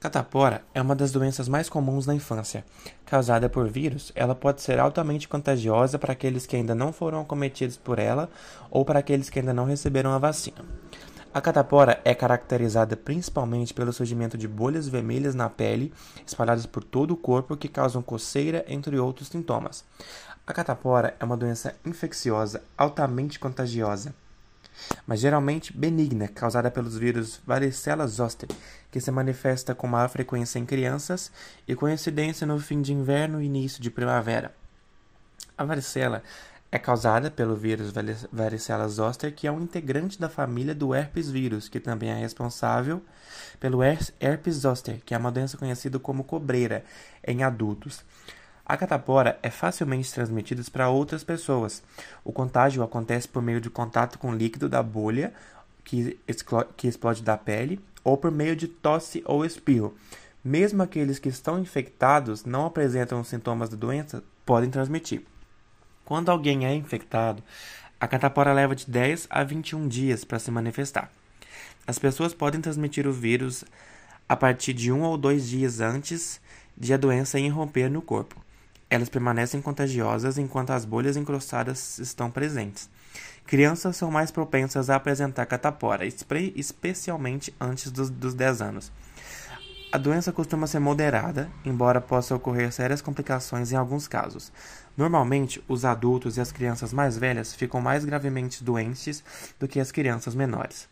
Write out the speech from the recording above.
Catapora é uma das doenças mais comuns na infância. Causada por vírus, ela pode ser altamente contagiosa para aqueles que ainda não foram acometidos por ela ou para aqueles que ainda não receberam a vacina. A catapora é caracterizada principalmente pelo surgimento de bolhas vermelhas na pele, espalhadas por todo o corpo, que causam coceira, entre outros sintomas. A catapora é uma doença infecciosa altamente contagiosa mas geralmente benigna, causada pelos vírus varicela zoster, que se manifesta com maior frequência em crianças e coincidência no fim de inverno e início de primavera. A varicela é causada pelo vírus varicela zoster, que é um integrante da família do herpes vírus, que também é responsável pelo herpes zoster, que é uma doença conhecida como cobreira em adultos. A catapora é facilmente transmitida para outras pessoas. O contágio acontece por meio de contato com líquido da bolha que, que explode da pele ou por meio de tosse ou espirro. Mesmo aqueles que estão infectados não apresentam sintomas da doença, podem transmitir. Quando alguém é infectado, a catapora leva de 10 a 21 dias para se manifestar. As pessoas podem transmitir o vírus a partir de um ou dois dias antes de a doença irromper no corpo. Elas permanecem contagiosas enquanto as bolhas encrostadas estão presentes. Crianças são mais propensas a apresentar catapora, especialmente antes dos, dos 10 anos. A doença costuma ser moderada, embora possa ocorrer sérias complicações em alguns casos. Normalmente, os adultos e as crianças mais velhas ficam mais gravemente doentes do que as crianças menores.